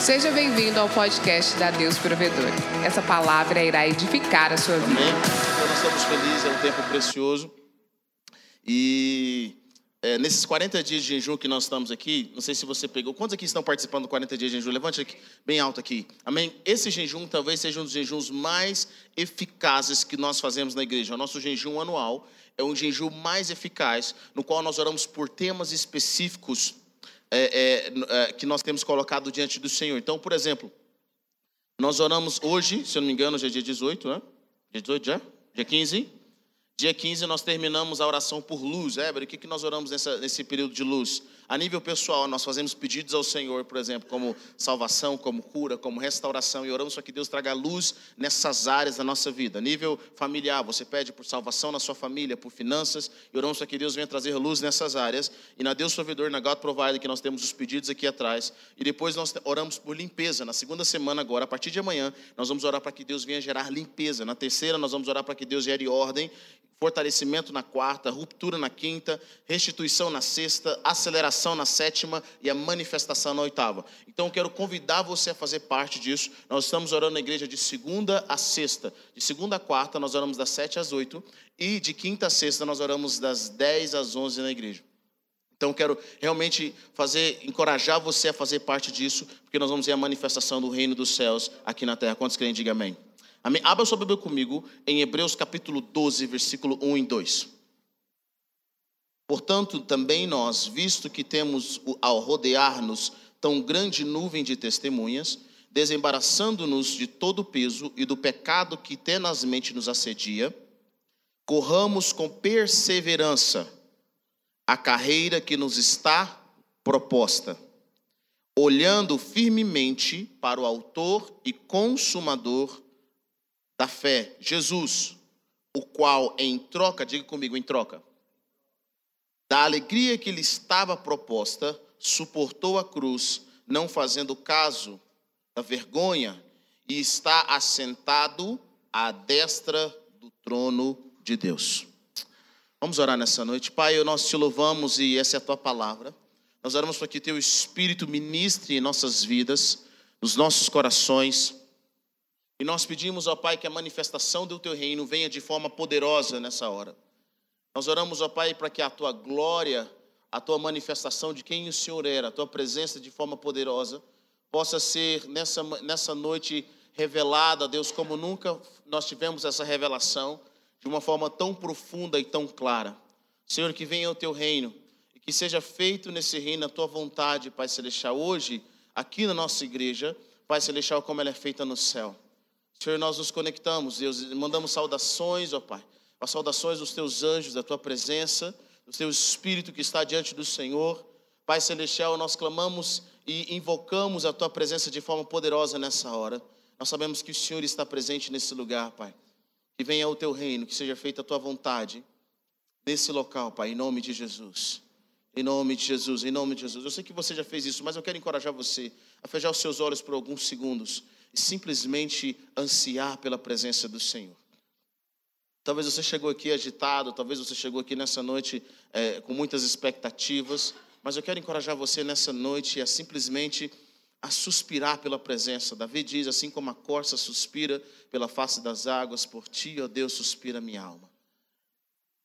Seja bem-vindo ao podcast da Deus Provedor. Essa palavra irá edificar a sua vida. Amém? Então nós estamos felizes, é um tempo precioso. E é, nesses 40 dias de jejum que nós estamos aqui, não sei se você pegou. Quantos aqui estão participando do 40 dias de jejum? Levante aqui, bem alto aqui. Amém? Esse jejum talvez seja um dos jejuns mais eficazes que nós fazemos na igreja. O nosso jejum anual é um jejum mais eficaz, no qual nós oramos por temas específicos é, é, é, que nós temos colocado diante do Senhor. Então, por exemplo, nós oramos hoje, se eu não me engano, já é dia 18, né? Dia 18 já? Dia 15? Dia 15 nós terminamos a oração por luz. Éber, o que, que nós oramos nessa, nesse período de luz? A nível pessoal, nós fazemos pedidos ao Senhor, por exemplo, como salvação, como cura, como restauração, e oramos para que Deus traga luz nessas áreas da nossa vida. A nível familiar, você pede por salvação na sua família, por finanças, e oramos para que Deus venha trazer luz nessas áreas. E na Deus Provedor, na God Provider, que nós temos os pedidos aqui atrás. E depois nós oramos por limpeza. Na segunda semana agora, a partir de amanhã, nós vamos orar para que Deus venha gerar limpeza. Na terceira, nós vamos orar para que Deus gere ordem fortalecimento na quarta, ruptura na quinta, restituição na sexta, aceleração na sétima e a manifestação na oitava. Então eu quero convidar você a fazer parte disso. Nós estamos orando na igreja de segunda a sexta. De segunda a quarta nós oramos das sete às oito e de quinta a sexta nós oramos das dez às onze na igreja. Então quero realmente fazer, encorajar você a fazer parte disso, porque nós vamos ver a manifestação do reino dos céus aqui na terra. Quantos querem? Diga amém. Amém? Abra sua Bíblia comigo em Hebreus capítulo 12, versículo 1 e 2. Portanto, também nós, visto que temos ao rodear-nos tão grande nuvem de testemunhas, desembaraçando-nos de todo o peso e do pecado que tenazmente nos assedia, corramos com perseverança a carreira que nos está proposta, olhando firmemente para o Autor e Consumador da fé, Jesus, o qual em troca, diga comigo, em troca, da alegria que lhe estava proposta, suportou a cruz, não fazendo caso da vergonha, e está assentado à destra do trono de Deus. Vamos orar nessa noite. Pai, nós te louvamos e essa é a tua palavra. Nós oramos para que teu Espírito ministre em nossas vidas, nos nossos corações e nós pedimos ao Pai que a manifestação do teu reino venha de forma poderosa nessa hora. Nós oramos ao Pai para que a tua glória, a tua manifestação de quem o Senhor era, a tua presença de forma poderosa, possa ser nessa, nessa noite revelada, Deus, como nunca nós tivemos essa revelação, de uma forma tão profunda e tão clara. Senhor, que venha o teu reino e que seja feito nesse reino a tua vontade, Pai Celestial, hoje, aqui na nossa igreja, Pai Celestial, como ela é feita no céu. Senhor, nós nos conectamos, Deus, mandamos saudações, ó Pai, as saudações dos teus anjos, da tua presença, do teu Espírito que está diante do Senhor. Pai Celestial, nós clamamos e invocamos a tua presença de forma poderosa nessa hora. Nós sabemos que o Senhor está presente nesse lugar, Pai. Que venha o teu reino, que seja feita a tua vontade nesse local, Pai, em nome de Jesus. Em nome de Jesus, em nome de Jesus. Eu sei que você já fez isso, mas eu quero encorajar você a fechar os seus olhos por alguns segundos simplesmente ansiar pela presença do Senhor. Talvez você chegou aqui agitado, talvez você chegou aqui nessa noite é, com muitas expectativas, mas eu quero encorajar você nessa noite a simplesmente a suspirar pela presença. Davi diz: assim como a corça suspira pela face das águas, por ti, ó Deus, suspira minha alma.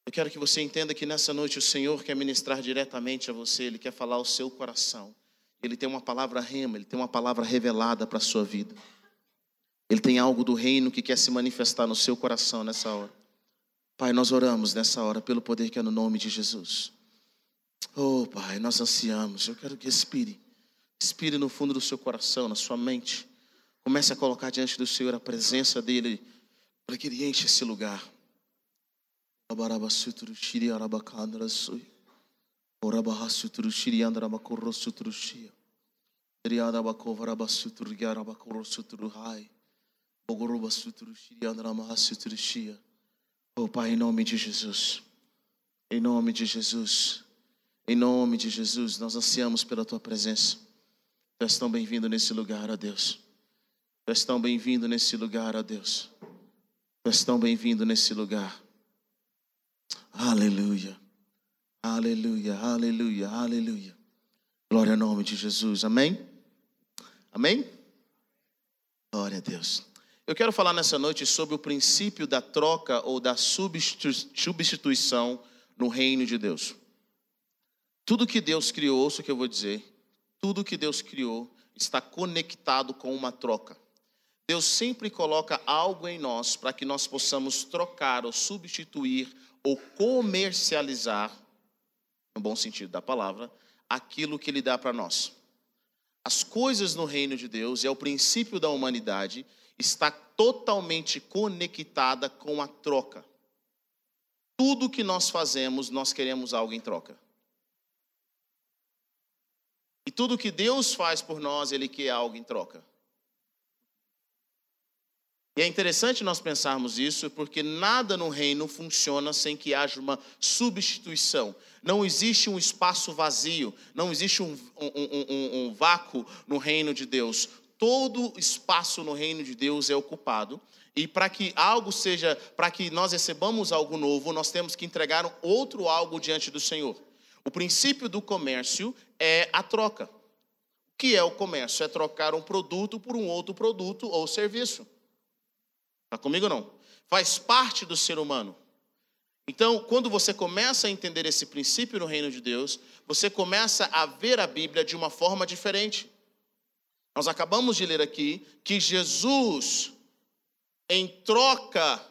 Eu quero que você entenda que nessa noite o Senhor quer ministrar diretamente a você, Ele quer falar ao seu coração. Ele tem uma palavra rema, Ele tem uma palavra revelada para a sua vida. Ele tem algo do reino que quer se manifestar no seu coração nessa hora. Pai, nós oramos nessa hora pelo poder que é no nome de Jesus. Oh, Pai, nós ansiamos. Eu quero que expire. Expire no fundo do seu coração, na sua mente. Comece a colocar diante do Senhor a presença dEle, para que Ele enche esse lugar. Oh Pai, em nome de Jesus, em nome de Jesus, em nome de Jesus, nós ansiamos pela Tua presença. Tu és tão bem-vindo nesse lugar, ó Deus. Tu és tão bem-vindo nesse lugar, ó Deus. Tu és tão bem-vindo nesse lugar. Aleluia, aleluia, aleluia, aleluia. Glória ao nome de Jesus, amém? Amém? Glória a Deus. Eu quero falar nessa noite sobre o princípio da troca ou da substituição no reino de Deus. Tudo que Deus criou, ouça o que eu vou dizer, tudo que Deus criou está conectado com uma troca. Deus sempre coloca algo em nós para que nós possamos trocar ou substituir ou comercializar, no bom sentido da palavra, aquilo que Ele dá para nós. As coisas no reino de Deus e é o princípio da humanidade está totalmente conectada com a troca. Tudo que nós fazemos, nós queremos algo em troca. E tudo que Deus faz por nós, Ele quer algo em troca. E é interessante nós pensarmos isso, porque nada no reino funciona sem que haja uma substituição. Não existe um espaço vazio, não existe um, um, um, um, vácuo no reino de Deus. Todo espaço no reino de Deus é ocupado. E para que algo seja, para que nós recebamos algo novo, nós temos que entregar outro algo diante do Senhor. O princípio do comércio é a troca. O que é o comércio? É trocar um produto por um outro produto ou serviço. Está comigo não? Faz parte do ser humano. Então, quando você começa a entender esse princípio no reino de Deus, você começa a ver a Bíblia de uma forma diferente. Nós acabamos de ler aqui que Jesus, em troca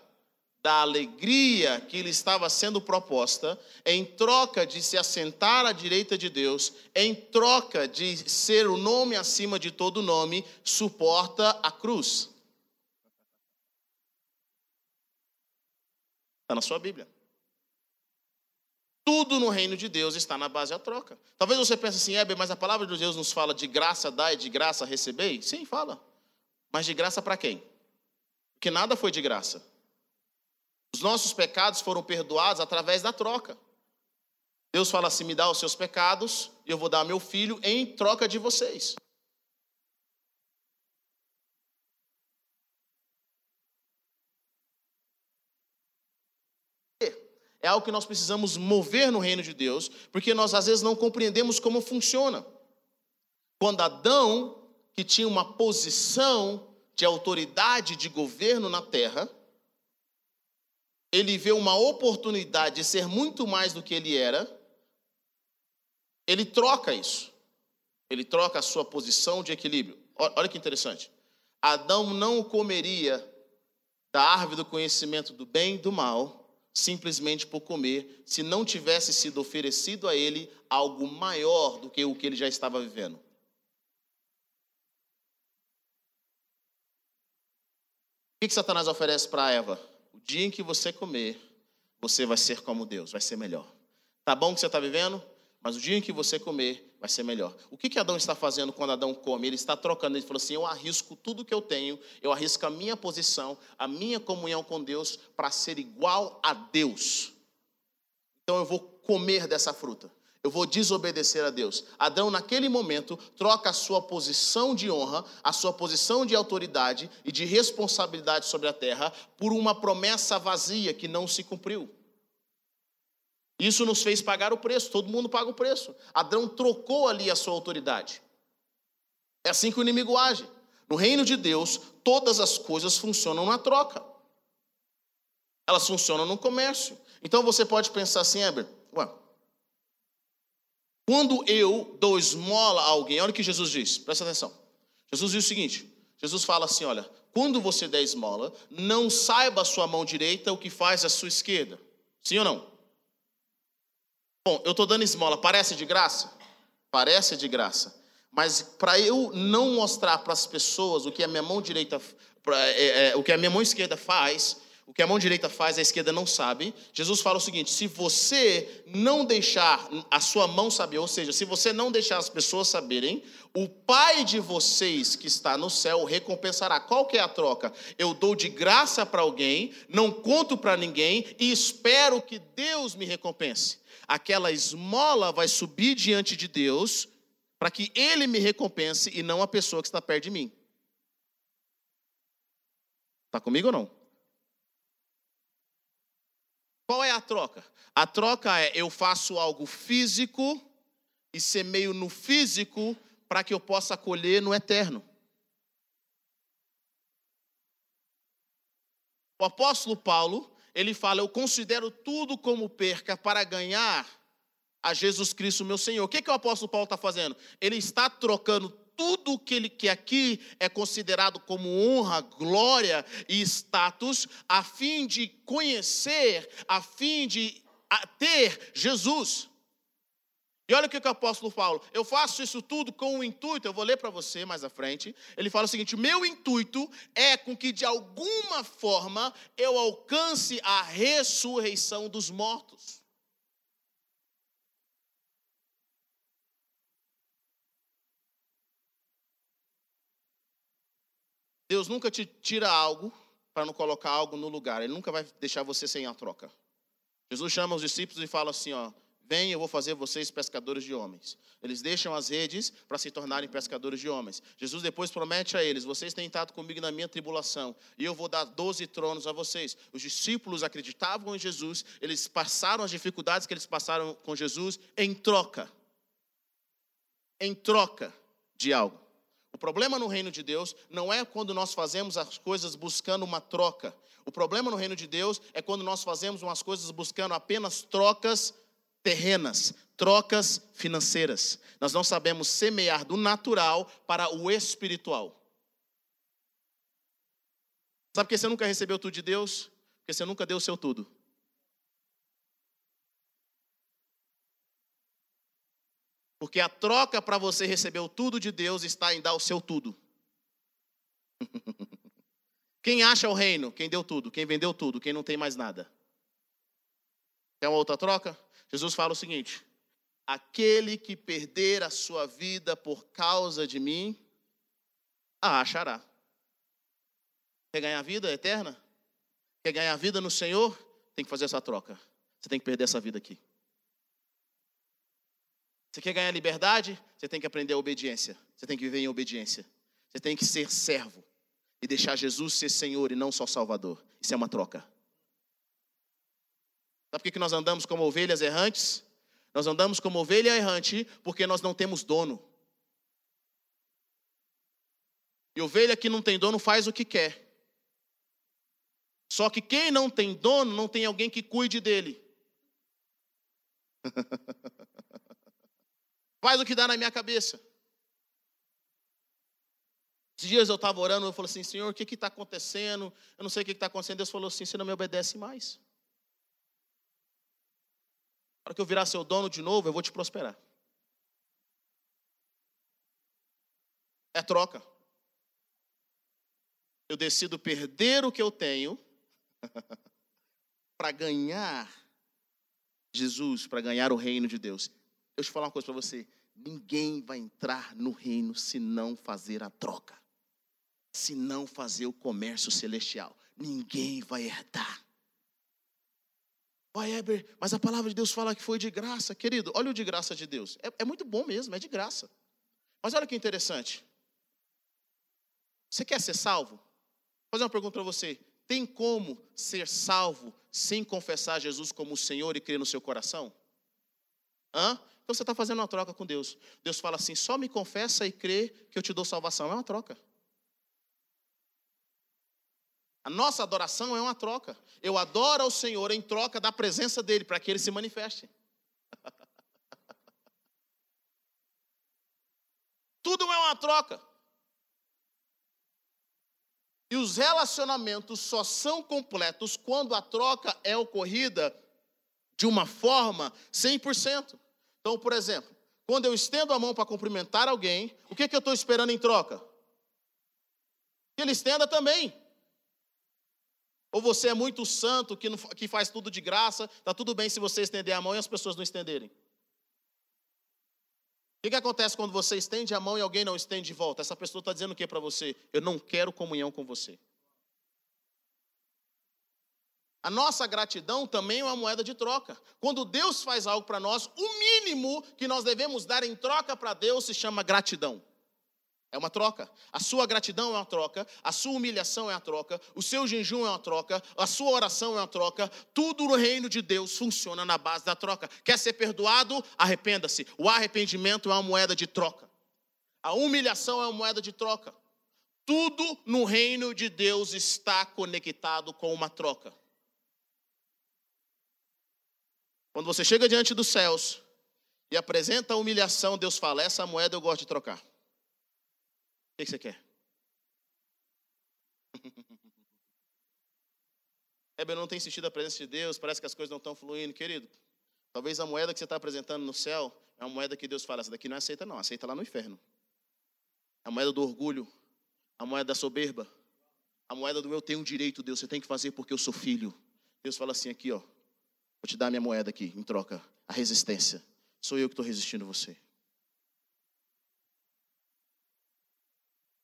da alegria que lhe estava sendo proposta, em troca de se assentar à direita de Deus, em troca de ser o nome acima de todo nome, suporta a cruz. Na sua Bíblia. Tudo no reino de Deus está na base da troca. Talvez você pense assim, Heber, mas a palavra de Deus nos fala de graça dá e de graça recebei? Sim, fala. Mas de graça para quem? Porque nada foi de graça. Os nossos pecados foram perdoados através da troca. Deus fala assim: me dá os seus pecados, e eu vou dar meu filho em troca de vocês. É algo que nós precisamos mover no reino de Deus, porque nós às vezes não compreendemos como funciona. Quando Adão, que tinha uma posição de autoridade de governo na terra, ele vê uma oportunidade de ser muito mais do que ele era, ele troca isso. Ele troca a sua posição de equilíbrio. Olha que interessante. Adão não comeria da árvore do conhecimento do bem e do mal, simplesmente por comer, se não tivesse sido oferecido a ele algo maior do que o que ele já estava vivendo. O que, que Satanás oferece para Eva? O dia em que você comer, você vai ser como Deus, vai ser melhor. Tá bom que você está vivendo? Mas o dia em que você comer, vai ser melhor. O que, que Adão está fazendo quando Adão come? Ele está trocando, ele falou assim: eu arrisco tudo que eu tenho, eu arrisco a minha posição, a minha comunhão com Deus, para ser igual a Deus. Então eu vou comer dessa fruta. Eu vou desobedecer a Deus. Adão, naquele momento, troca a sua posição de honra, a sua posição de autoridade e de responsabilidade sobre a terra, por uma promessa vazia que não se cumpriu. Isso nos fez pagar o preço, todo mundo paga o preço. Adão trocou ali a sua autoridade. É assim que o inimigo age. No reino de Deus, todas as coisas funcionam na troca. Elas funcionam no comércio. Então você pode pensar assim, Heber, ué, quando eu dou esmola a alguém, olha o que Jesus diz, presta atenção. Jesus diz o seguinte: Jesus fala assim: olha, quando você der esmola, não saiba a sua mão direita o que faz a sua esquerda. Sim ou não? Bom, eu estou dando esmola, parece de graça? Parece de graça. Mas para eu não mostrar para as pessoas o que a minha mão direita, é, é, o que a minha mão esquerda faz, o que a mão direita faz, a esquerda não sabe. Jesus fala o seguinte: se você não deixar a sua mão saber, ou seja, se você não deixar as pessoas saberem, o Pai de vocês que está no céu recompensará. Qual que é a troca? Eu dou de graça para alguém, não conto para ninguém e espero que Deus me recompense aquela esmola vai subir diante de Deus para que Ele me recompense e não a pessoa que está perto de mim. Está comigo ou não? Qual é a troca? A troca é eu faço algo físico e semeio no físico para que eu possa colher no eterno. O apóstolo Paulo, ele fala: Eu considero tudo como perca para ganhar a Jesus Cristo, meu Senhor. O que, que o apóstolo Paulo está fazendo? Ele está trocando tudo que, ele, que aqui é considerado como honra, glória e status, a fim de conhecer, a fim de ter Jesus. E olha o que o apóstolo Paulo, eu faço isso tudo com o intuito, eu vou ler para você mais à frente. Ele fala o seguinte: meu intuito é com que de alguma forma eu alcance a ressurreição dos mortos. Deus nunca te tira algo para não colocar algo no lugar, Ele nunca vai deixar você sem a troca. Jesus chama os discípulos e fala assim: ó, Vem, eu vou fazer vocês pescadores de homens. Eles deixam as redes para se tornarem pescadores de homens. Jesus depois promete a eles: Vocês têm estado comigo na minha tribulação, e eu vou dar doze tronos a vocês. Os discípulos acreditavam em Jesus, eles passaram as dificuldades que eles passaram com Jesus em troca. Em troca de algo. O problema no reino de Deus não é quando nós fazemos as coisas buscando uma troca. O problema no reino de Deus é quando nós fazemos umas coisas buscando apenas trocas terrenas, trocas financeiras. Nós não sabemos semear do natural para o espiritual. Sabe por que você nunca recebeu tudo de Deus? Porque você nunca deu o seu tudo. Porque a troca para você receber o tudo de Deus está em dar o seu tudo. Quem acha o reino? Quem deu tudo. Quem vendeu tudo. Quem não tem mais nada. Tem uma outra troca? Jesus fala o seguinte: aquele que perder a sua vida por causa de mim, a achará. Quer ganhar a vida eterna? Quer ganhar a vida no Senhor? Tem que fazer essa troca. Você tem que perder essa vida aqui. Você quer ganhar liberdade? Você tem que aprender a obediência. Você tem que viver em obediência. Você tem que ser servo e deixar Jesus ser Senhor e não só Salvador. Isso é uma troca. Sabe por que nós andamos como ovelhas errantes? Nós andamos como ovelha errante porque nós não temos dono. E ovelha que não tem dono faz o que quer. Só que quem não tem dono não tem alguém que cuide dele. faz o que dá na minha cabeça. Esses dias eu estava orando, eu falei assim, Senhor, o que está acontecendo? Eu não sei o que está acontecendo. Deus falou assim, você não me obedece mais. Na hora que eu virar seu dono de novo, eu vou te prosperar. É troca. Eu decido perder o que eu tenho para ganhar Jesus, para ganhar o reino de Deus. Deixa eu falar uma coisa para você. Ninguém vai entrar no reino se não fazer a troca, se não fazer o comércio celestial. Ninguém vai herdar. Pai Heber, mas a palavra de Deus fala que foi de graça. Querido, olha o de graça de Deus. É, é muito bom mesmo, é de graça. Mas olha que interessante. Você quer ser salvo? Vou fazer uma pergunta para você. Tem como ser salvo sem confessar Jesus como o Senhor e crer no seu coração? Hã? Então você está fazendo uma troca com Deus. Deus fala assim: só me confessa e crê que eu te dou salvação. É uma troca. A nossa adoração é uma troca. Eu adoro ao Senhor em troca da presença dEle, para que Ele se manifeste. Tudo é uma troca. E os relacionamentos só são completos quando a troca é ocorrida de uma forma 100%. Então, por exemplo, quando eu estendo a mão para cumprimentar alguém, o que, que eu estou esperando em troca? Que ele estenda também. Ou você é muito santo, que, não, que faz tudo de graça, está tudo bem se você estender a mão e as pessoas não estenderem. O que, que acontece quando você estende a mão e alguém não estende de volta? Essa pessoa está dizendo o que para você? Eu não quero comunhão com você. A nossa gratidão também é uma moeda de troca. Quando Deus faz algo para nós, o mínimo que nós devemos dar em troca para Deus se chama gratidão. É uma troca. A sua gratidão é uma troca, a sua humilhação é uma troca, o seu jejum é uma troca, a sua oração é uma troca. Tudo no reino de Deus funciona na base da troca. Quer ser perdoado? Arrependa-se. O arrependimento é uma moeda de troca. A humilhação é uma moeda de troca. Tudo no reino de Deus está conectado com uma troca. Quando você chega diante dos céus e apresenta a humilhação, Deus fala: Essa moeda eu gosto de trocar. O que você quer? Heber não tem sentido a presença de Deus, parece que as coisas não estão fluindo, querido. Talvez a moeda que você está apresentando no céu é uma moeda que Deus fala: essa daqui não aceita, não, aceita lá no inferno. A moeda do orgulho, a moeda da soberba, a moeda do eu tenho direito, Deus, você tem que fazer porque eu sou filho. Deus fala assim aqui, ó. Vou te dar minha moeda aqui, em troca. A resistência. Sou eu que estou resistindo você.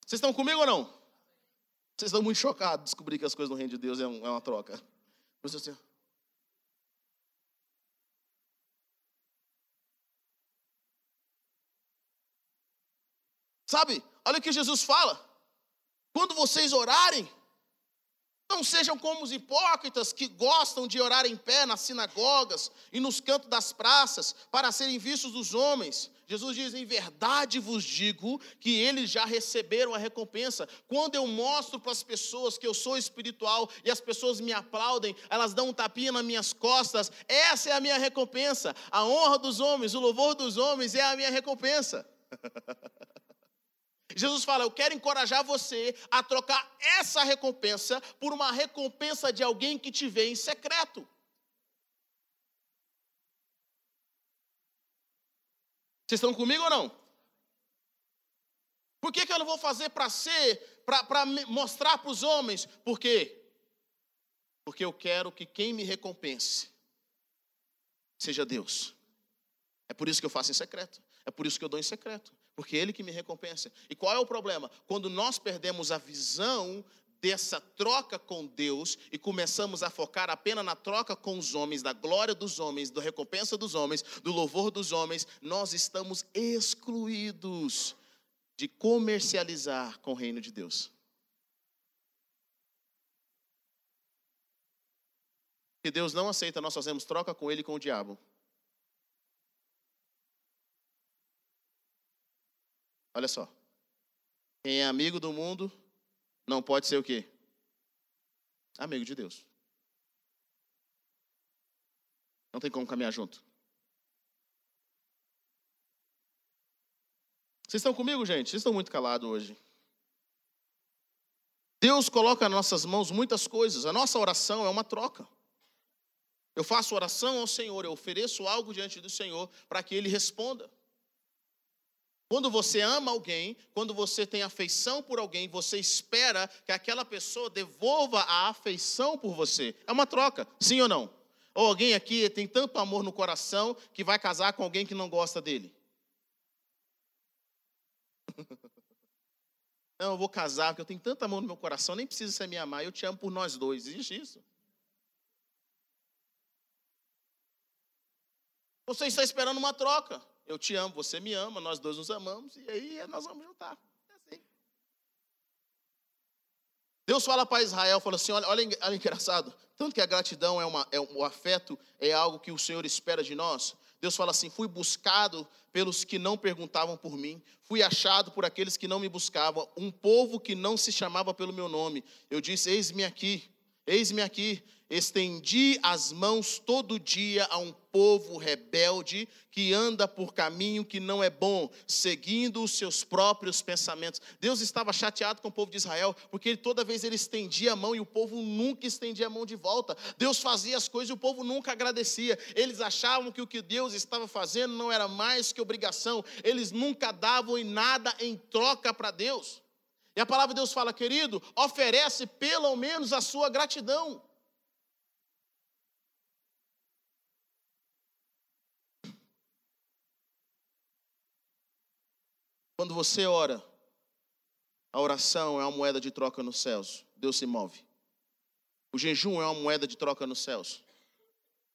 Vocês estão comigo ou não? Vocês estão muito chocados de descobrir que as coisas no reino de Deus é, é uma troca. Por assim, Sabe, olha o que Jesus fala. Quando vocês orarem, não sejam como os hipócritas que gostam de orar em pé nas sinagogas e nos cantos das praças para serem vistos dos homens. Jesus diz: Em verdade vos digo que eles já receberam a recompensa. Quando eu mostro para as pessoas que eu sou espiritual e as pessoas me aplaudem, elas dão um tapinha nas minhas costas, essa é a minha recompensa. A honra dos homens, o louvor dos homens é a minha recompensa. Jesus fala: Eu quero encorajar você a trocar essa recompensa por uma recompensa de alguém que te vê em secreto. Vocês estão comigo ou não? Por que, que eu não vou fazer para ser, para mostrar para os homens? Por quê? Porque eu quero que quem me recompense seja Deus. É por isso que eu faço em secreto. É por isso que eu dou em secreto porque Ele que me recompensa. E qual é o problema? Quando nós perdemos a visão dessa troca com Deus e começamos a focar apenas na troca com os homens, da glória dos homens, da recompensa dos homens, do louvor dos homens, nós estamos excluídos de comercializar com o reino de Deus. Que Deus não aceita nós fazemos troca com Ele e com o diabo. Olha só. Quem é amigo do mundo não pode ser o quê? Amigo de Deus. Não tem como caminhar junto. Vocês estão comigo, gente? Vocês estão muito calados hoje. Deus coloca nas nossas mãos muitas coisas. A nossa oração é uma troca. Eu faço oração ao Senhor, eu ofereço algo diante do Senhor para que Ele responda. Quando você ama alguém, quando você tem afeição por alguém, você espera que aquela pessoa devolva a afeição por você. É uma troca, sim ou não? Ou alguém aqui tem tanto amor no coração que vai casar com alguém que não gosta dele? Não, eu vou casar porque eu tenho tanto amor no meu coração, nem precisa você me amar, eu te amo por nós dois. Existe isso? Você está esperando uma troca. Eu te amo, você me ama, nós dois nos amamos, e aí nós vamos juntar. É assim. Deus fala para Israel, fala assim: olha, olha, olha engraçado, tanto que a gratidão é, uma, é o afeto é algo que o Senhor espera de nós. Deus fala assim: fui buscado pelos que não perguntavam por mim, fui achado por aqueles que não me buscavam, um povo que não se chamava pelo meu nome. Eu disse: eis-me aqui, eis-me aqui. Estendi as mãos todo dia a um povo rebelde que anda por caminho que não é bom, seguindo os seus próprios pensamentos. Deus estava chateado com o povo de Israel, porque toda vez ele estendia a mão e o povo nunca estendia a mão de volta. Deus fazia as coisas e o povo nunca agradecia. Eles achavam que o que Deus estava fazendo não era mais que obrigação. Eles nunca davam em nada em troca para Deus. E a palavra de Deus fala, querido, oferece pelo menos a sua gratidão. Quando você ora, a oração é uma moeda de troca nos céus. Deus se move. O jejum é uma moeda de troca nos céus.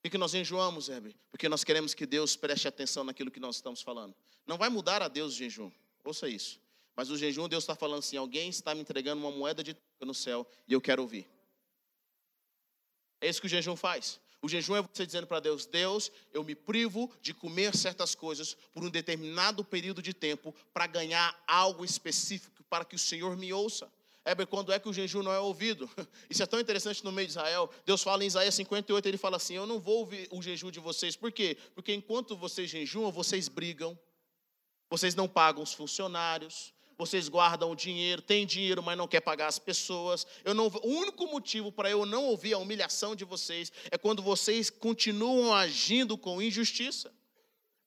Por que nós jejuamos, Heber? Porque nós queremos que Deus preste atenção naquilo que nós estamos falando. Não vai mudar a Deus o jejum. Ouça isso. Mas o jejum, Deus está falando assim: alguém está me entregando uma moeda de troca no céu e eu quero ouvir. É isso que o jejum faz. O jejum é você dizendo para Deus: Deus, eu me privo de comer certas coisas por um determinado período de tempo para ganhar algo específico, para que o Senhor me ouça. Heber, quando é que o jejum não é ouvido? Isso é tão interessante no meio de Israel. Deus fala em Isaías 58, ele fala assim: Eu não vou ouvir o jejum de vocês. Por quê? Porque enquanto vocês jejuam, vocês brigam, vocês não pagam os funcionários, vocês guardam o dinheiro, tem dinheiro, mas não quer pagar as pessoas. Eu não, o único motivo para eu não ouvir a humilhação de vocês é quando vocês continuam agindo com injustiça.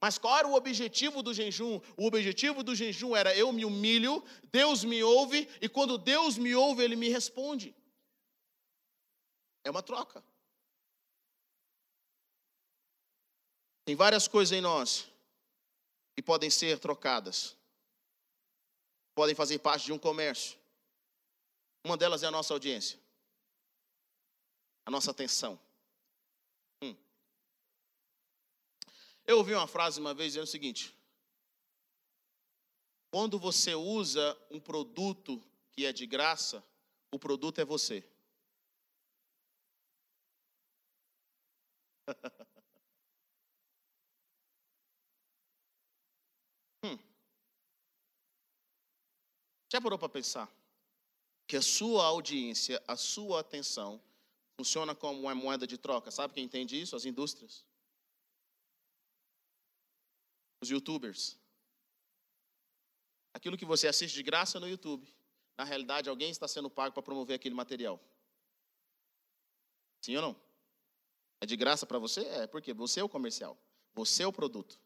Mas qual era o objetivo do jejum? O objetivo do jejum era eu me humilho, Deus me ouve, e quando Deus me ouve, Ele me responde. É uma troca. Tem várias coisas em nós que podem ser trocadas, podem fazer parte de um comércio. Uma delas é a nossa audiência, a nossa atenção. Eu ouvi uma frase uma vez dizendo o seguinte: quando você usa um produto que é de graça, o produto é você. hum. Já parou para pensar que a sua audiência, a sua atenção, funciona como uma moeda de troca? Sabe quem entende isso? As indústrias os youtubers. Aquilo que você assiste de graça no YouTube, na realidade alguém está sendo pago para promover aquele material. Sim ou não? É de graça para você? É, porque você é o comercial, você é o produto.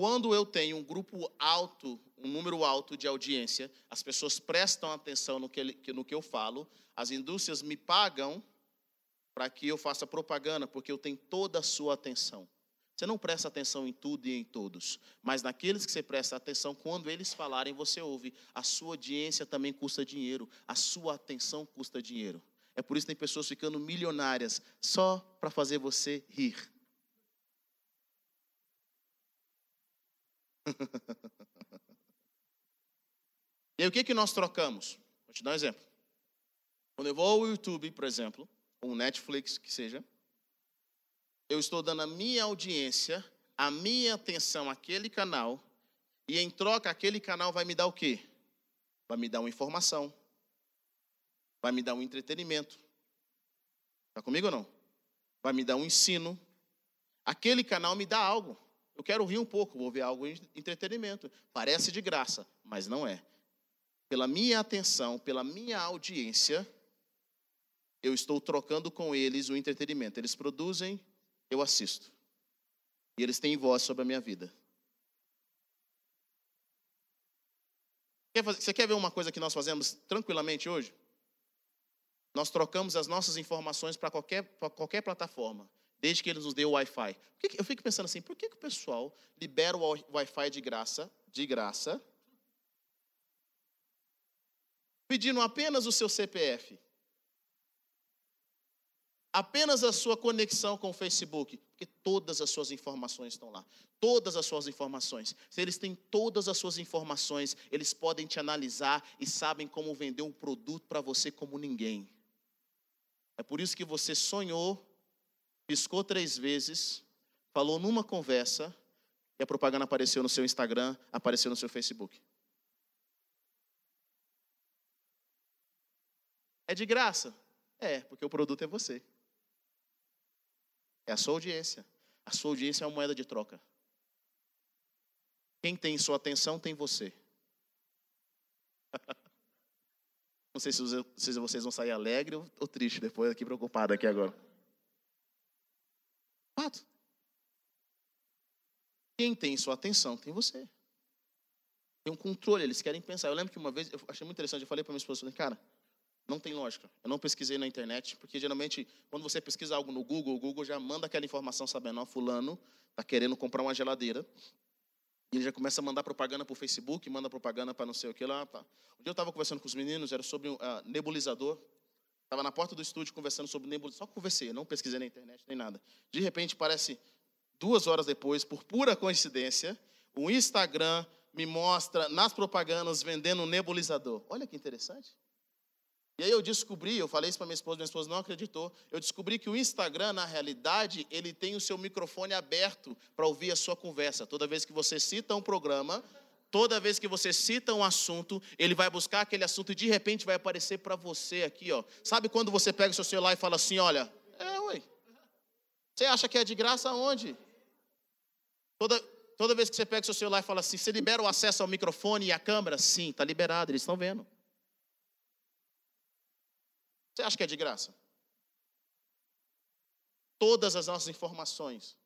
Quando eu tenho um grupo alto, um número alto de audiência, as pessoas prestam atenção no que, no que eu falo, as indústrias me pagam para que eu faça propaganda, porque eu tenho toda a sua atenção. Você não presta atenção em tudo e em todos, mas naqueles que você presta atenção, quando eles falarem, você ouve. A sua audiência também custa dinheiro, a sua atenção custa dinheiro. É por isso que tem pessoas ficando milionárias só para fazer você rir. E aí, o que, que nós trocamos? Vou te dar um exemplo. Quando eu vou ao YouTube, por exemplo, ou Netflix, que seja, eu estou dando a minha audiência, a minha atenção àquele canal, e em troca aquele canal vai me dar o quê? Vai me dar uma informação, vai me dar um entretenimento. Está comigo ou não? Vai me dar um ensino. Aquele canal me dá algo. Eu quero rir um pouco, vou ver algo de entretenimento. Parece de graça, mas não é. Pela minha atenção, pela minha audiência, eu estou trocando com eles o entretenimento. Eles produzem eu assisto. E eles têm voz sobre a minha vida. Você quer ver uma coisa que nós fazemos tranquilamente hoje? Nós trocamos as nossas informações para qualquer, qualquer plataforma, desde que eles nos dê o Wi-Fi. Eu fico pensando assim, por que, que o pessoal libera o Wi-Fi de graça, de graça, pedindo apenas o seu CPF? apenas a sua conexão com o Facebook, porque todas as suas informações estão lá. Todas as suas informações. Se eles têm todas as suas informações, eles podem te analisar e sabem como vender um produto para você como ninguém. É por isso que você sonhou, piscou três vezes, falou numa conversa e a propaganda apareceu no seu Instagram, apareceu no seu Facebook. É de graça? É, porque o produto é você. É a sua audiência. A sua audiência é uma moeda de troca. Quem tem sua atenção tem você. Não sei se vocês vão sair alegre ou triste depois, aqui preocupado aqui agora. Quem tem sua atenção tem você. Tem um controle, eles querem pensar. Eu lembro que uma vez, eu achei muito interessante, eu falei para minha esposa, cara, não tem lógica. Eu não pesquisei na internet, porque geralmente, quando você pesquisa algo no Google, o Google já manda aquela informação sabendo, ó, fulano está querendo comprar uma geladeira. E ele já começa a mandar propaganda para o Facebook, manda propaganda para não sei o que lá. Tá. Um dia eu estava conversando com os meninos, era sobre uh, nebulizador. Estava na porta do estúdio conversando sobre nebulizador. Só conversei, não pesquisei na internet nem nada. De repente, parece duas horas depois, por pura coincidência, o Instagram me mostra nas propagandas vendendo um nebulizador. Olha que interessante. E aí eu descobri, eu falei isso para minha esposa, minha esposa não acreditou. Eu descobri que o Instagram, na realidade, ele tem o seu microfone aberto para ouvir a sua conversa. Toda vez que você cita um programa, toda vez que você cita um assunto, ele vai buscar aquele assunto e de repente vai aparecer para você aqui, ó. Sabe quando você pega o seu celular e fala assim, olha, é, ué. Você acha que é de graça onde? Toda, toda vez que você pega o seu celular e fala assim, você libera o acesso ao microfone e à câmera? Sim, está liberado, eles estão vendo. Você acha que é de graça? Todas as nossas informações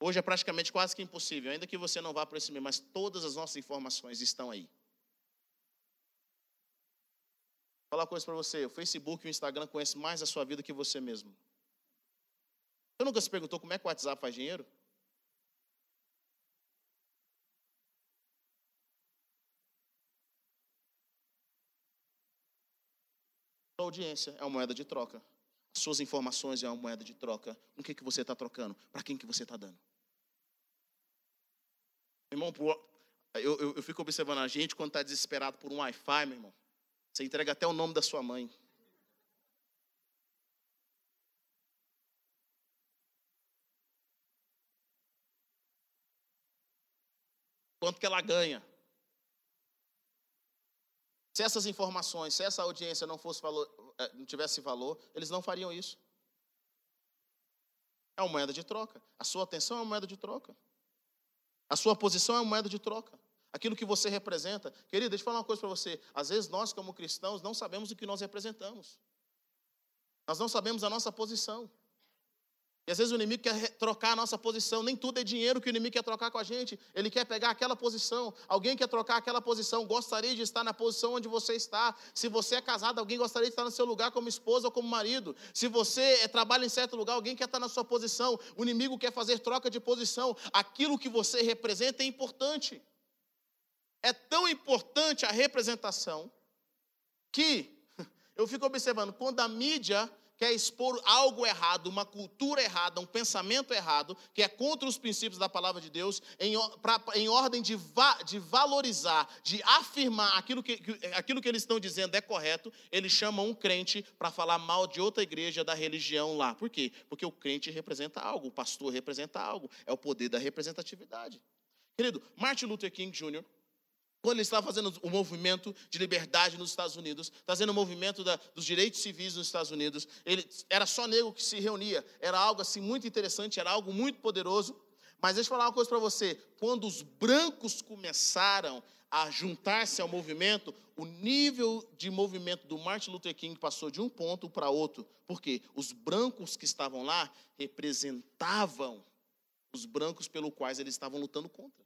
Hoje é praticamente quase que impossível, ainda que você não vá para esse meio, mas todas as nossas informações estão aí. Vou falar uma coisa para você: o Facebook e o Instagram conhecem mais a sua vida que você mesmo. Você nunca se perguntou como é que o WhatsApp faz dinheiro? Sua audiência é uma moeda de troca. As suas informações é uma moeda de troca. O que, que você está trocando? Para quem que você está dando? Irmão, eu, eu, eu fico observando a gente quando está desesperado por um Wi-Fi, meu irmão. Você entrega até o nome da sua mãe. Quanto que ela ganha? Se essas informações, se essa audiência não fosse valor, eh, não tivesse valor, eles não fariam isso. É uma moeda de troca. A sua atenção é uma moeda de troca. A sua posição é uma moeda de troca. Aquilo que você representa. Querido, deixa eu falar uma coisa para você. Às vezes nós, como cristãos, não sabemos o que nós representamos. Nós não sabemos a nossa posição. E às vezes o inimigo quer trocar a nossa posição. Nem tudo é dinheiro que o inimigo quer trocar com a gente. Ele quer pegar aquela posição. Alguém quer trocar aquela posição. Gostaria de estar na posição onde você está. Se você é casado, alguém gostaria de estar no seu lugar como esposa ou como marido. Se você é, trabalha em certo lugar, alguém quer estar na sua posição. O inimigo quer fazer troca de posição. Aquilo que você representa é importante. É tão importante a representação que eu fico observando quando a mídia quer expor algo errado, uma cultura errada, um pensamento errado, que é contra os princípios da palavra de Deus, em, pra, em ordem de, va, de valorizar, de afirmar aquilo que, aquilo que eles estão dizendo é correto, eles chamam um crente para falar mal de outra igreja da religião lá. Por quê? Porque o crente representa algo, o pastor representa algo, é o poder da representatividade. Querido, Martin Luther King Jr., quando ele estava fazendo o movimento de liberdade nos Estados Unidos, fazendo o movimento da, dos direitos civis nos Estados Unidos, ele era só negro que se reunia. Era algo assim muito interessante, era algo muito poderoso. Mas deixa eu falar uma coisa para você: quando os brancos começaram a juntar-se ao movimento, o nível de movimento do Martin Luther King passou de um ponto para outro. Por quê? Os brancos que estavam lá representavam os brancos pelo quais eles estavam lutando contra.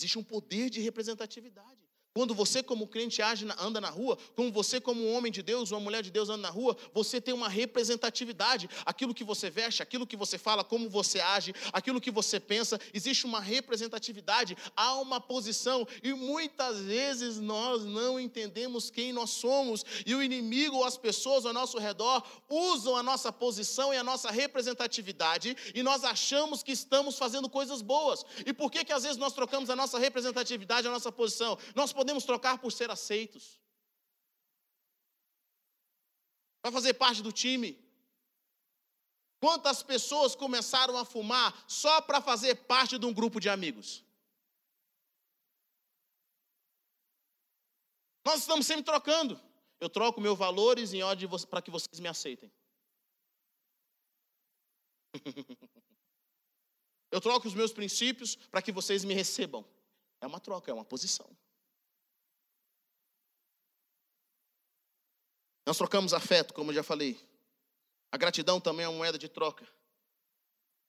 Existe um poder de representatividade. Quando você, como crente, age, anda na rua, como você, como um homem de Deus, uma mulher de Deus, anda na rua, você tem uma representatividade. Aquilo que você veste, aquilo que você fala, como você age, aquilo que você pensa, existe uma representatividade, há uma posição, e muitas vezes nós não entendemos quem nós somos, e o inimigo ou as pessoas ao nosso redor usam a nossa posição e a nossa representatividade, e nós achamos que estamos fazendo coisas boas. E por que, que às vezes nós trocamos a nossa representatividade, a nossa posição? Nós podemos trocar por ser aceitos. Vai fazer parte do time. Quantas pessoas começaram a fumar só para fazer parte de um grupo de amigos? Nós estamos sempre trocando. Eu troco meus valores em ordem para que vocês me aceitem. Eu troco os meus princípios para que vocês me recebam. É uma troca, é uma posição. Nós trocamos afeto, como eu já falei. A gratidão também é uma moeda de troca.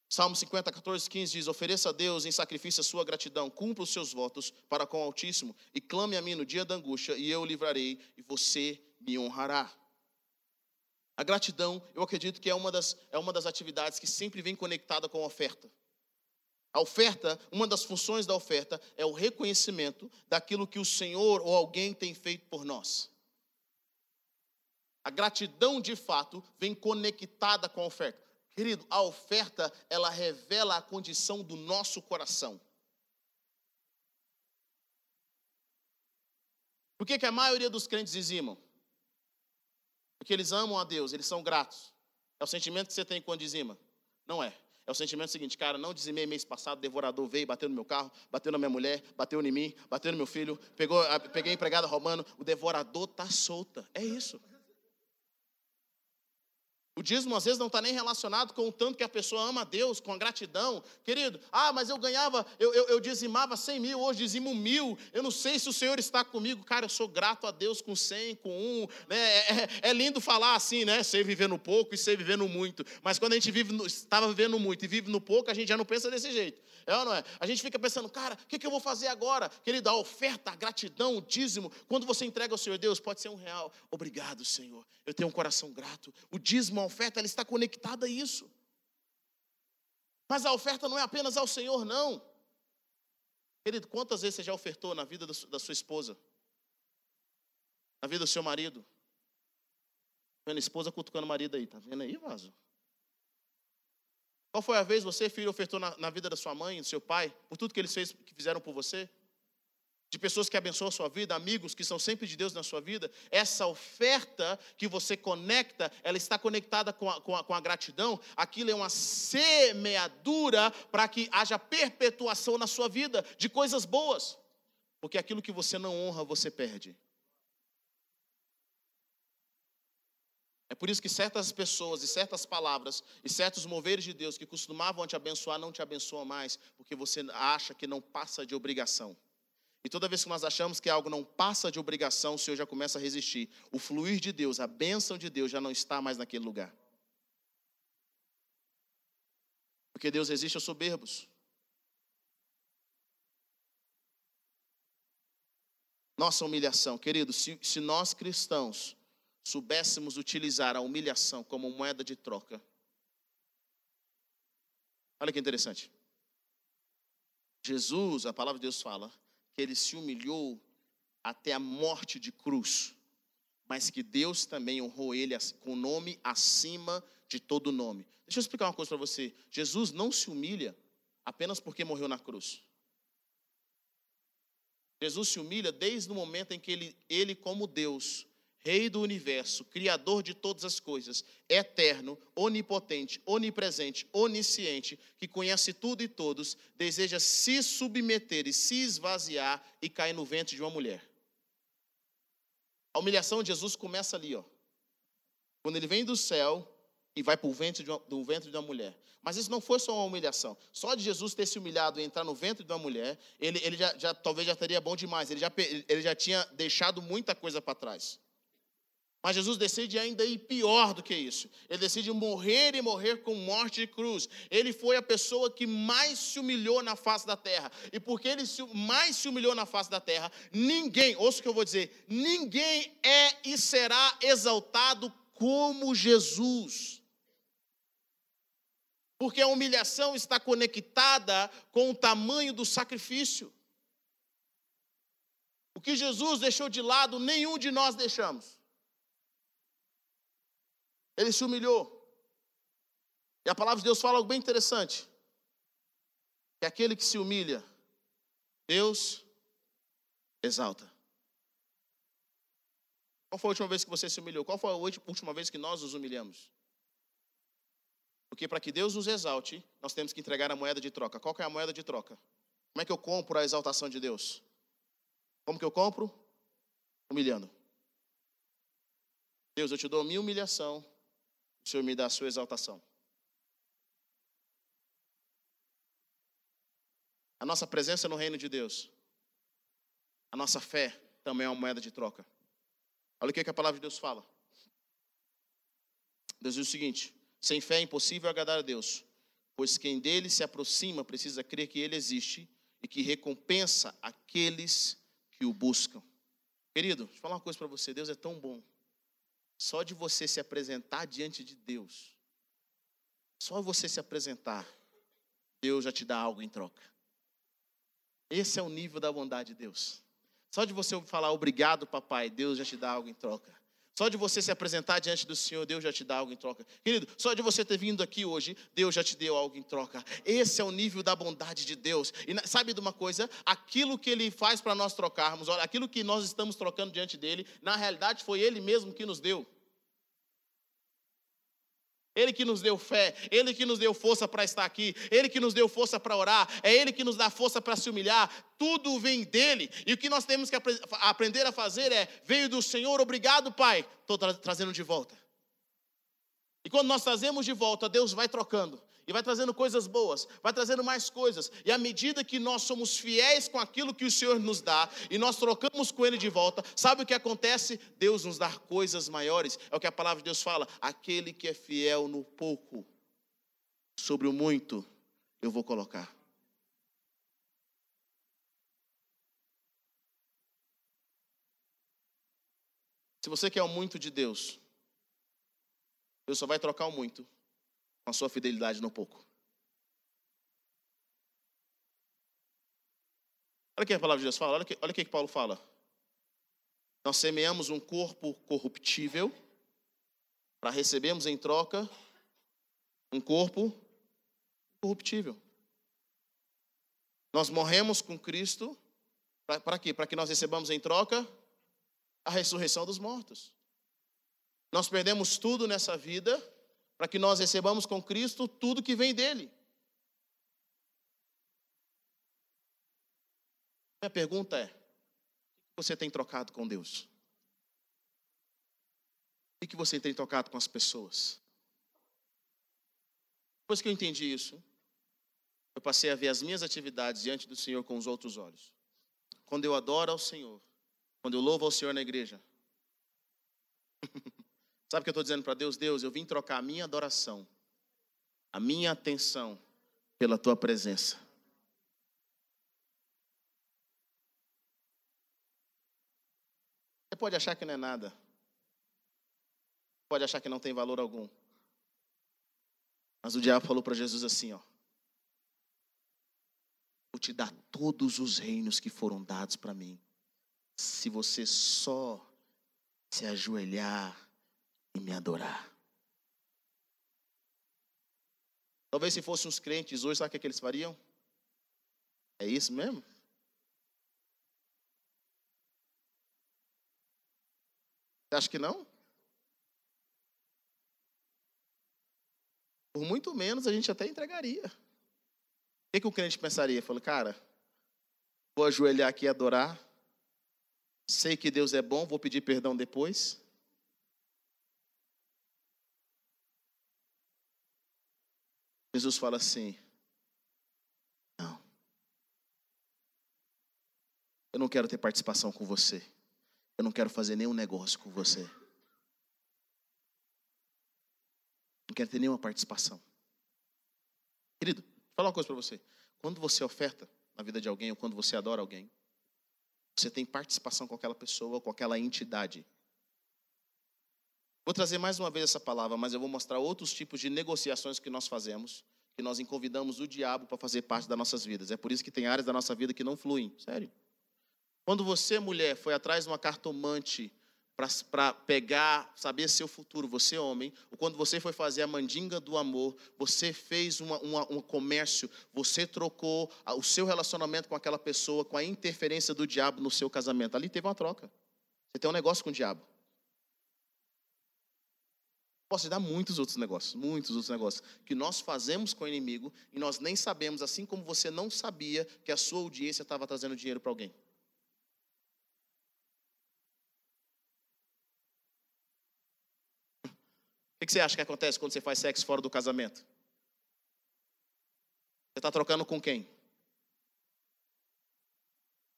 Salmo 50, 14, 15 diz: Ofereça a Deus em sacrifício a sua gratidão, cumpra os seus votos para com o Altíssimo, e clame a mim no dia da angústia, e eu o livrarei, e você me honrará. A gratidão, eu acredito que é uma das, é uma das atividades que sempre vem conectada com a oferta. A oferta, uma das funções da oferta é o reconhecimento daquilo que o Senhor ou alguém tem feito por nós. A gratidão de fato vem conectada com a oferta. Querido, a oferta, ela revela a condição do nosso coração. Por que, que a maioria dos crentes dizimam? Porque eles amam a Deus, eles são gratos. É o sentimento que você tem quando dizima? Não é. É o sentimento seguinte, cara, não dizimei mês passado, devorador veio, bateu no meu carro, bateu na minha mulher, bateu em mim, bateu no meu filho, pegou, peguei empregada roubando, o devorador tá solta. É isso. O dízimo às vezes não está nem relacionado com o tanto que a pessoa ama a Deus, com a gratidão. Querido, ah, mas eu ganhava, eu, eu, eu, dizimava 100 mil, hoje dizimo mil. Eu não sei se o Senhor está comigo. Cara, eu sou grato a Deus com 100, com um. Né? É, é, é lindo falar assim, né? Sei vivendo pouco e sei vivendo muito. Mas quando a gente vive, estava vivendo muito e vive no pouco, a gente já não pensa desse jeito. É ou não é? A gente fica pensando, cara, o que, que eu vou fazer agora? Querido, a oferta, a gratidão, o dízimo, quando você entrega ao Senhor Deus, pode ser um real. Obrigado, Senhor. Eu tenho um coração grato. O dízimo, oferta, ela está conectada a isso. Mas a oferta não é apenas ao Senhor, não. Querido, quantas vezes você já ofertou na vida da sua esposa? Na vida do seu marido? Vendo a esposa cutucando o marido aí, tá vendo aí, vaso? Qual foi a vez você, filho, ofertou na, na, vida da sua mãe, do seu pai, por tudo que eles fez, que fizeram por você? De pessoas que abençoam a sua vida, amigos que são sempre de Deus na sua vida. Essa oferta que você conecta, ela está conectada com a, com a, com a gratidão. Aquilo é uma semeadura para que haja perpetuação na sua vida de coisas boas. Porque aquilo que você não honra, você perde. É por isso que certas pessoas e certas palavras e certos moveres de Deus que costumavam te abençoar não te abençoam mais, porque você acha que não passa de obrigação. E toda vez que nós achamos que algo não passa de obrigação, o Senhor já começa a resistir. O fluir de Deus, a bênção de Deus já não está mais naquele lugar. Porque Deus resiste aos soberbos. Nossa humilhação, querido, se, se nós cristãos soubéssemos utilizar a humilhação como moeda de troca. Olha que interessante. Jesus, a palavra de Deus fala, ele se humilhou até a morte de cruz, mas que Deus também honrou ele com nome acima de todo nome. Deixa eu explicar uma coisa para você. Jesus não se humilha apenas porque morreu na cruz. Jesus se humilha desde o momento em que ele, ele como Deus, Rei do universo, Criador de todas as coisas, eterno, onipotente, onipresente, onisciente, que conhece tudo e todos, deseja se submeter e se esvaziar e cair no ventre de uma mulher. A humilhação de Jesus começa ali, ó. Quando ele vem do céu e vai para o ventre de uma, ventre de uma mulher. Mas isso não foi só uma humilhação. Só de Jesus ter se humilhado e entrar no ventre de uma mulher, ele, ele já, já talvez já teria bom demais. Ele já, ele já tinha deixado muita coisa para trás. Mas Jesus decide ainda ir pior do que isso. Ele decide morrer e morrer com morte de cruz. Ele foi a pessoa que mais se humilhou na face da terra. E porque ele mais se humilhou na face da terra, ninguém, ouça o que eu vou dizer, ninguém é e será exaltado como Jesus. Porque a humilhação está conectada com o tamanho do sacrifício. O que Jesus deixou de lado, nenhum de nós deixamos. Ele se humilhou. E a palavra de Deus fala algo bem interessante. Que aquele que se humilha, Deus exalta. Qual foi a última vez que você se humilhou? Qual foi a última vez que nós nos humilhamos? Porque para que Deus nos exalte, nós temos que entregar a moeda de troca. Qual é a moeda de troca? Como é que eu compro a exaltação de Deus? Como que eu compro? Humilhando. Deus, eu te dou a minha humilhação o Senhor me dá a sua exaltação. A nossa presença no reino de Deus, a nossa fé também é uma moeda de troca. Olha o que, a palavra de Deus fala. Deus diz o seguinte: sem fé é impossível agradar a Deus, pois quem dele se aproxima precisa crer que ele existe e que recompensa aqueles que o buscam. Querido, deixa eu falar uma coisa para você: Deus é tão bom só de você se apresentar diante de Deus, só você se apresentar, Deus já te dá algo em troca. Esse é o nível da bondade de Deus. Só de você falar obrigado, papai, Deus já te dá algo em troca. Só de você se apresentar diante do Senhor, Deus já te dá algo em troca. Querido, só de você ter vindo aqui hoje, Deus já te deu algo em troca. Esse é o nível da bondade de Deus. E sabe de uma coisa? Aquilo que Ele faz para nós trocarmos, aquilo que nós estamos trocando diante dele, na realidade foi Ele mesmo que nos deu. Ele que nos deu fé, Ele que nos deu força para estar aqui, Ele que nos deu força para orar, é Ele que nos dá força para se humilhar, tudo vem dele. E o que nós temos que aprender a fazer é: veio do Senhor, obrigado, Pai, estou tra trazendo de volta. E quando nós trazemos de volta, Deus vai trocando e vai trazendo coisas boas, vai trazendo mais coisas. E à medida que nós somos fiéis com aquilo que o Senhor nos dá e nós trocamos com Ele de volta, sabe o que acontece? Deus nos dá coisas maiores. É o que a palavra de Deus fala: aquele que é fiel no pouco, sobre o muito, eu vou colocar. Se você quer o muito de Deus, Deus só vai trocar o muito a sua fidelidade no pouco. Olha o que a palavra de Deus fala, olha o que, olha o que Paulo fala. Nós semeamos um corpo corruptível para recebermos em troca um corpo corruptível. Nós morremos com Cristo para quê? Para que nós recebamos em troca a ressurreição dos mortos. Nós perdemos tudo nessa vida para que nós recebamos com Cristo tudo que vem dele. Minha pergunta é: o que você tem trocado com Deus? O que você tem trocado com as pessoas? Depois que eu entendi isso, eu passei a ver as minhas atividades diante do Senhor com os outros olhos. Quando eu adoro ao Senhor, quando eu louvo ao Senhor na igreja, Sabe o que eu estou dizendo para Deus? Deus, eu vim trocar a minha adoração, a minha atenção pela tua presença. Você pode achar que não é nada. Pode achar que não tem valor algum. Mas o diabo falou para Jesus assim, ó. Vou te dar todos os reinos que foram dados para mim. Se você só se ajoelhar e me adorar. Talvez se fossem os crentes hoje, sabe o que, é que eles fariam? É isso mesmo? Você acha que não? Por muito menos a gente até entregaria. O que, que o crente pensaria? Falou, cara, vou ajoelhar aqui e adorar. Sei que Deus é bom, vou pedir perdão depois. Jesus fala assim: Não. Eu não quero ter participação com você. Eu não quero fazer nenhum negócio com você. Não quero ter nenhuma participação. Querido, vou falar uma coisa para você. Quando você oferta na vida de alguém ou quando você adora alguém, você tem participação com aquela pessoa, com aquela entidade. Vou trazer mais uma vez essa palavra, mas eu vou mostrar outros tipos de negociações que nós fazemos, que nós convidamos o diabo para fazer parte das nossas vidas. É por isso que tem áreas da nossa vida que não fluem, sério. Quando você, mulher, foi atrás de uma cartomante para pegar, saber seu futuro, você homem, ou quando você foi fazer a mandinga do amor, você fez uma, uma, um comércio, você trocou o seu relacionamento com aquela pessoa, com a interferência do diabo no seu casamento. Ali teve uma troca. Você tem um negócio com o diabo. Posso te dar muitos outros negócios, muitos outros negócios que nós fazemos com o inimigo e nós nem sabemos, assim como você não sabia que a sua audiência estava trazendo dinheiro para alguém. O que você acha que acontece quando você faz sexo fora do casamento? Você está trocando com quem?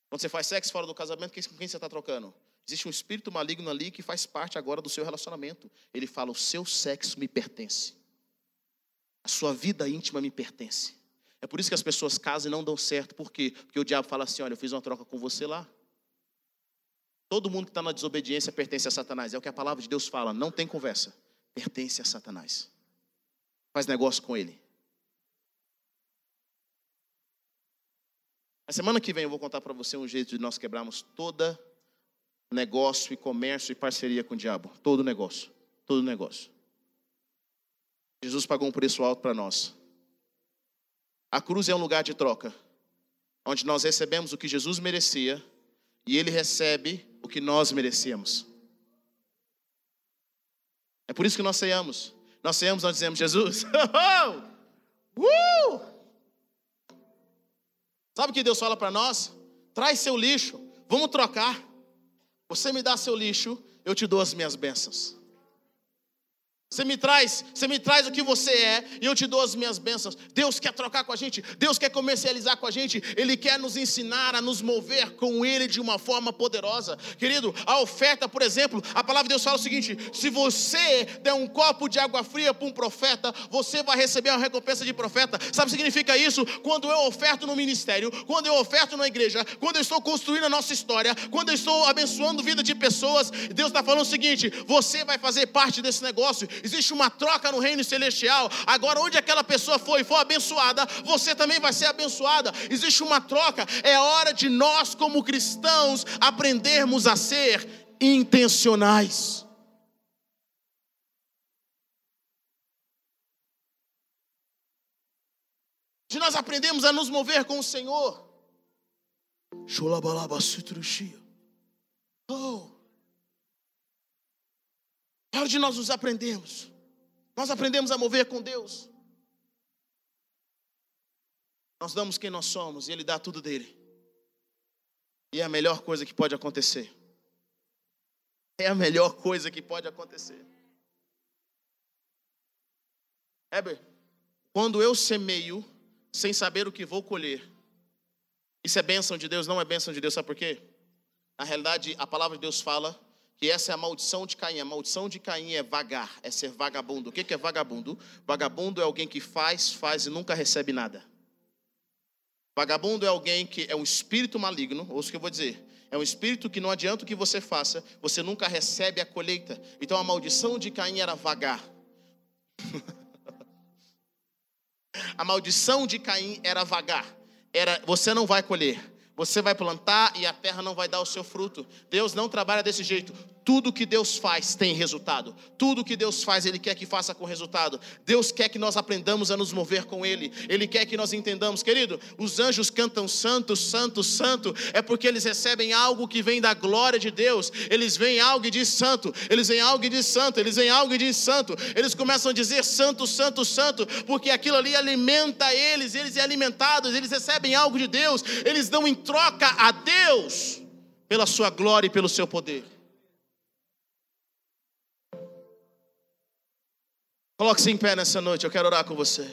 Quando você faz sexo fora do casamento, com quem você está trocando? Existe um espírito maligno ali que faz parte agora do seu relacionamento. Ele fala: o seu sexo me pertence. A sua vida íntima me pertence. É por isso que as pessoas casam e não dão certo. Por quê? Porque o diabo fala assim: olha, eu fiz uma troca com você lá. Todo mundo que está na desobediência pertence a Satanás. É o que a palavra de Deus fala. Não tem conversa. Pertence a Satanás. Faz negócio com ele. Na semana que vem eu vou contar para você um jeito de nós quebrarmos toda negócio e comércio e parceria com o diabo. Todo negócio. Todo negócio. Jesus pagou um preço alto para nós. A cruz é um lugar de troca, onde nós recebemos o que Jesus merecia e ele recebe o que nós merecemos. É por isso que nós ceiamos. Nós saímos, nós dizemos, Jesus, uh! sabe o que Deus fala para nós? Traz seu lixo, vamos trocar. Você me dá seu lixo, eu te dou as minhas bênçãos. Você me traz, você me traz o que você é e eu te dou as minhas bênçãos. Deus quer trocar com a gente, Deus quer comercializar com a gente, Ele quer nos ensinar a nos mover com Ele de uma forma poderosa. Querido, a oferta, por exemplo, a palavra de Deus fala o seguinte: se você der um copo de água fria para um profeta, você vai receber uma recompensa de profeta. Sabe o que significa isso? Quando eu oferto no ministério, quando eu oferto na igreja, quando eu estou construindo a nossa história, quando eu estou abençoando a vida de pessoas, Deus está falando o seguinte: você vai fazer parte desse negócio existe uma troca no reino celestial. Agora, onde aquela pessoa foi for abençoada, você também vai ser abençoada. Existe uma troca. É hora de nós, como cristãos, aprendermos a ser intencionais. De nós aprendemos a nos mover com o Senhor. Oh. É hora de nós nos aprendermos. Nós aprendemos a mover com Deus. Nós damos quem nós somos e Ele dá tudo dele. E é a melhor coisa que pode acontecer. É a melhor coisa que pode acontecer. Heber, quando eu semeio sem saber o que vou colher, isso é bênção de Deus, não é bênção de Deus, sabe por quê? Na realidade, a palavra de Deus fala que essa é a maldição de Caim. A maldição de Caim é vagar, é ser vagabundo. O que é vagabundo? Vagabundo é alguém que faz, faz e nunca recebe nada. Vagabundo é alguém que é um espírito maligno, ouça o que eu vou dizer. É um espírito que não adianta o que você faça, você nunca recebe a colheita. Então a maldição de Caim era vagar. a maldição de Caim era vagar. Era você não vai colher. Você vai plantar e a terra não vai dar o seu fruto. Deus não trabalha desse jeito. Tudo que Deus faz tem resultado. Tudo que Deus faz, Ele quer que faça com resultado. Deus quer que nós aprendamos a nos mover com Ele. Ele quer que nós entendamos, querido. Os anjos cantam santo, santo, santo. É porque eles recebem algo que vem da glória de Deus. Eles veem algo e diz santo. Eles veem algo e diz santo. Eles veem algo e diz santo. Eles começam a dizer santo, santo, santo. Porque aquilo ali alimenta eles. Eles são alimentados. Eles recebem algo de Deus. Eles dão em troca a Deus pela sua glória e pelo seu poder. Coloque-se em pé nessa noite, eu quero orar com você.